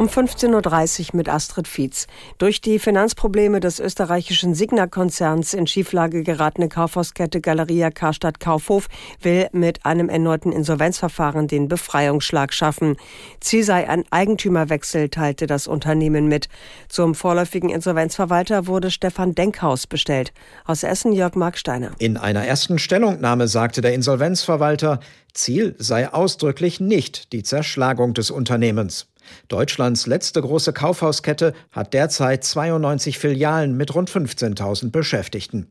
Um 15.30 Uhr mit Astrid Fietz. Durch die Finanzprobleme des österreichischen Signa-Konzerns in Schieflage geratene Kaufhauskette Galeria Karstadt Kaufhof will mit einem erneuten Insolvenzverfahren den Befreiungsschlag schaffen. Ziel sei ein Eigentümerwechsel, teilte das Unternehmen mit. Zum vorläufigen Insolvenzverwalter wurde Stefan Denkhaus bestellt. Aus Essen Jörg Marksteiner. In einer ersten Stellungnahme sagte der Insolvenzverwalter, Ziel sei ausdrücklich nicht die Zerschlagung des Unternehmens. Deutschlands letzte große Kaufhauskette hat derzeit 92 Filialen mit rund 15.000 Beschäftigten.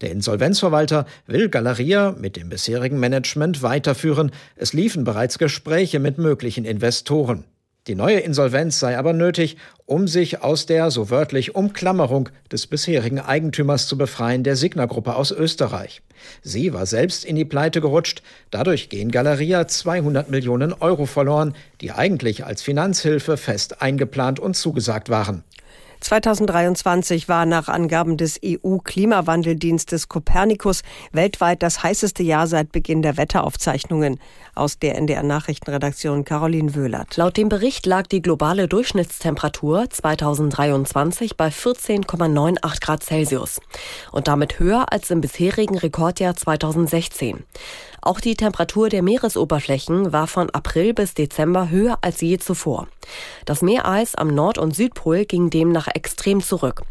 Der Insolvenzverwalter will Galeria mit dem bisherigen Management weiterführen. Es liefen bereits Gespräche mit möglichen Investoren. Die neue Insolvenz sei aber nötig, um sich aus der so wörtlich Umklammerung des bisherigen Eigentümers zu befreien, der Signa-Gruppe aus Österreich. Sie war selbst in die Pleite gerutscht. Dadurch gehen Galeria 200 Millionen Euro verloren, die eigentlich als Finanzhilfe fest eingeplant und zugesagt waren. 2023 war nach Angaben des EU-Klimawandeldienstes Copernicus weltweit das heißeste Jahr seit Beginn der Wetteraufzeichnungen. Aus der NDR Nachrichtenredaktion Caroline Wöhlert. Laut dem Bericht lag die globale Durchschnittstemperatur 2023 bei 14,98 Grad Celsius und damit höher als im bisherigen Rekordjahr 2016. Auch die Temperatur der Meeresoberflächen war von April bis Dezember höher als je zuvor. Das Meereis am Nord- und Südpol ging demnach extrem zurück.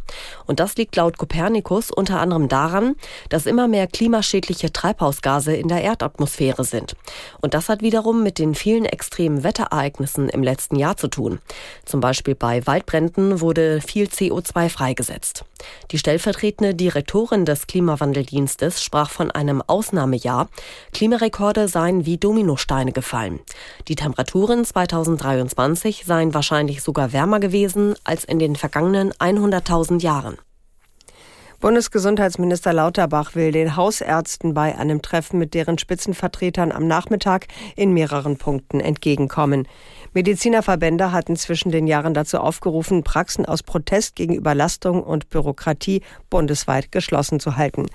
Und das liegt laut Kopernikus unter anderem daran, dass immer mehr klimaschädliche Treibhausgase in der Erdatmosphäre sind. Und das hat wiederum mit den vielen extremen Wetterereignissen im letzten Jahr zu tun. Zum Beispiel bei Waldbränden wurde viel CO2 freigesetzt. Die stellvertretende Direktorin des Klimawandeldienstes sprach von einem Ausnahmejahr. Klimarekorde seien wie Dominosteine gefallen. Die Temperaturen 2023 seien wahrscheinlich sogar wärmer gewesen als in den vergangenen 100.000 Jahren. Bundesgesundheitsminister Lauterbach will den Hausärzten bei einem Treffen mit deren Spitzenvertretern am Nachmittag in mehreren Punkten entgegenkommen. Medizinerverbände hatten zwischen den Jahren dazu aufgerufen, Praxen aus Protest gegen Überlastung und Bürokratie bundesweit geschlossen zu halten.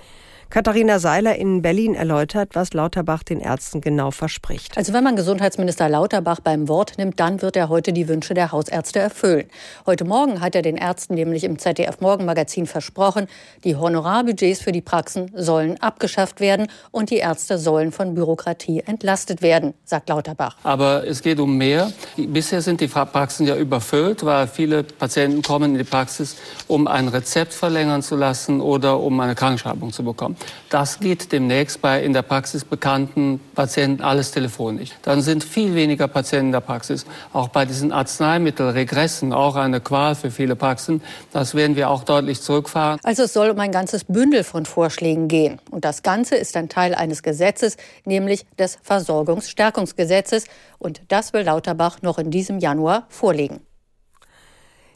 Katharina Seiler in Berlin erläutert, was Lauterbach den Ärzten genau verspricht. Also wenn man Gesundheitsminister Lauterbach beim Wort nimmt, dann wird er heute die Wünsche der Hausärzte erfüllen. Heute Morgen hat er den Ärzten nämlich im ZDF Morgenmagazin versprochen, die Honorarbudgets für die Praxen sollen abgeschafft werden und die Ärzte sollen von Bürokratie entlastet werden, sagt Lauterbach. Aber es geht um mehr. Bisher sind die Praxen ja überfüllt, weil viele Patienten kommen in die Praxis, um ein Rezept verlängern zu lassen oder um eine Krankschreibung zu bekommen. Das geht demnächst bei in der Praxis bekannten Patienten alles telefonisch. Dann sind viel weniger Patienten in der Praxis. Auch bei diesen Arzneimittelregressen, auch eine Qual für viele Praxen. Das werden wir auch deutlich zurückfahren. Also es soll um ein ganzes Bündel von Vorschlägen gehen. Und das Ganze ist ein Teil eines Gesetzes, nämlich des Versorgungsstärkungsgesetzes. Und das will Lauterbach noch in diesem Januar vorlegen.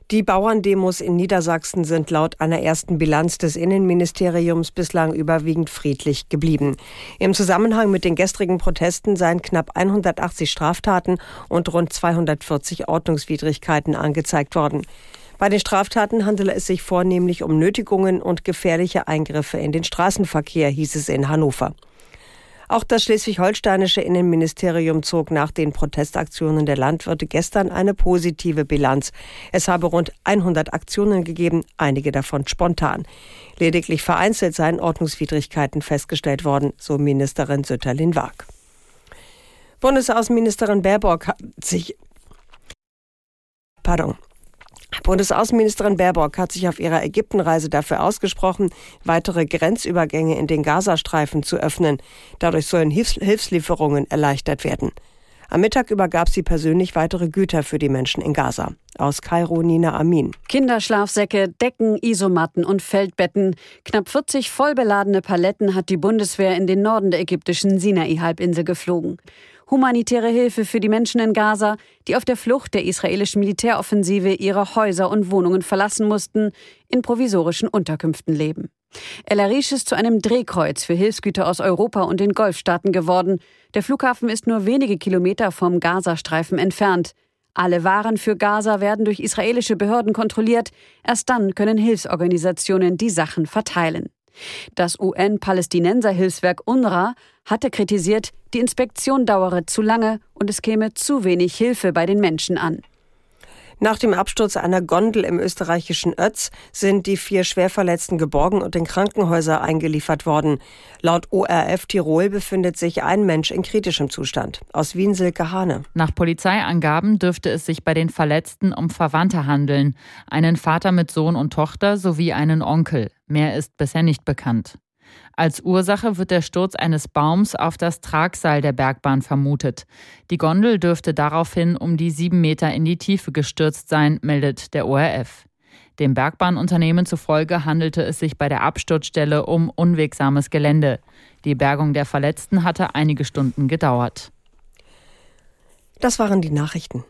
Die Bauerndemos in Niedersachsen sind laut einer ersten Bilanz des Innenministeriums bislang überwiegend friedlich geblieben. Im Zusammenhang mit den gestrigen Protesten seien knapp 180 Straftaten und rund 240 Ordnungswidrigkeiten angezeigt worden. Bei den Straftaten handele es sich vornehmlich um Nötigungen und gefährliche Eingriffe in den Straßenverkehr, hieß es in Hannover. Auch das schleswig-holsteinische Innenministerium zog nach den Protestaktionen der Landwirte gestern eine positive Bilanz. Es habe rund 100 Aktionen gegeben, einige davon spontan. Lediglich vereinzelt seien Ordnungswidrigkeiten festgestellt worden, so Ministerin Sütterlin-Waag. Bundesaußenministerin Baerbock hat sich Pardon. Bundesaußenministerin Baerbock hat sich auf ihrer Ägyptenreise dafür ausgesprochen, weitere Grenzübergänge in den Gazastreifen zu öffnen. Dadurch sollen Hilfs Hilfslieferungen erleichtert werden. Am Mittag übergab sie persönlich weitere Güter für die Menschen in Gaza. Aus Kairo Nina Amin. Kinderschlafsäcke, Decken, Isomatten und Feldbetten. Knapp 40 vollbeladene Paletten hat die Bundeswehr in den Norden der ägyptischen Sinai-Halbinsel geflogen humanitäre Hilfe für die Menschen in Gaza, die auf der Flucht der israelischen Militäroffensive ihre Häuser und Wohnungen verlassen mussten, in provisorischen Unterkünften leben. El Arish ist zu einem Drehkreuz für Hilfsgüter aus Europa und den Golfstaaten geworden. Der Flughafen ist nur wenige Kilometer vom Gazastreifen entfernt. Alle Waren für Gaza werden durch israelische Behörden kontrolliert. Erst dann können Hilfsorganisationen die Sachen verteilen. Das UN-Palästinenser-Hilfswerk UNRWA hatte kritisiert, die Inspektion dauere zu lange und es käme zu wenig Hilfe bei den Menschen an. Nach dem Absturz einer Gondel im österreichischen Ötz sind die vier Schwerverletzten geborgen und in Krankenhäuser eingeliefert worden. Laut ORF Tirol befindet sich ein Mensch in kritischem Zustand. Aus Wien Silke Hane. Nach Polizeiangaben dürfte es sich bei den Verletzten um Verwandte handeln. Einen Vater mit Sohn und Tochter sowie einen Onkel. Mehr ist bisher nicht bekannt. Als Ursache wird der Sturz eines Baums auf das Tragseil der Bergbahn vermutet. Die Gondel dürfte daraufhin um die sieben Meter in die Tiefe gestürzt sein, meldet der ORF. Dem Bergbahnunternehmen zufolge handelte es sich bei der Absturzstelle um unwegsames Gelände. Die Bergung der Verletzten hatte einige Stunden gedauert. Das waren die Nachrichten.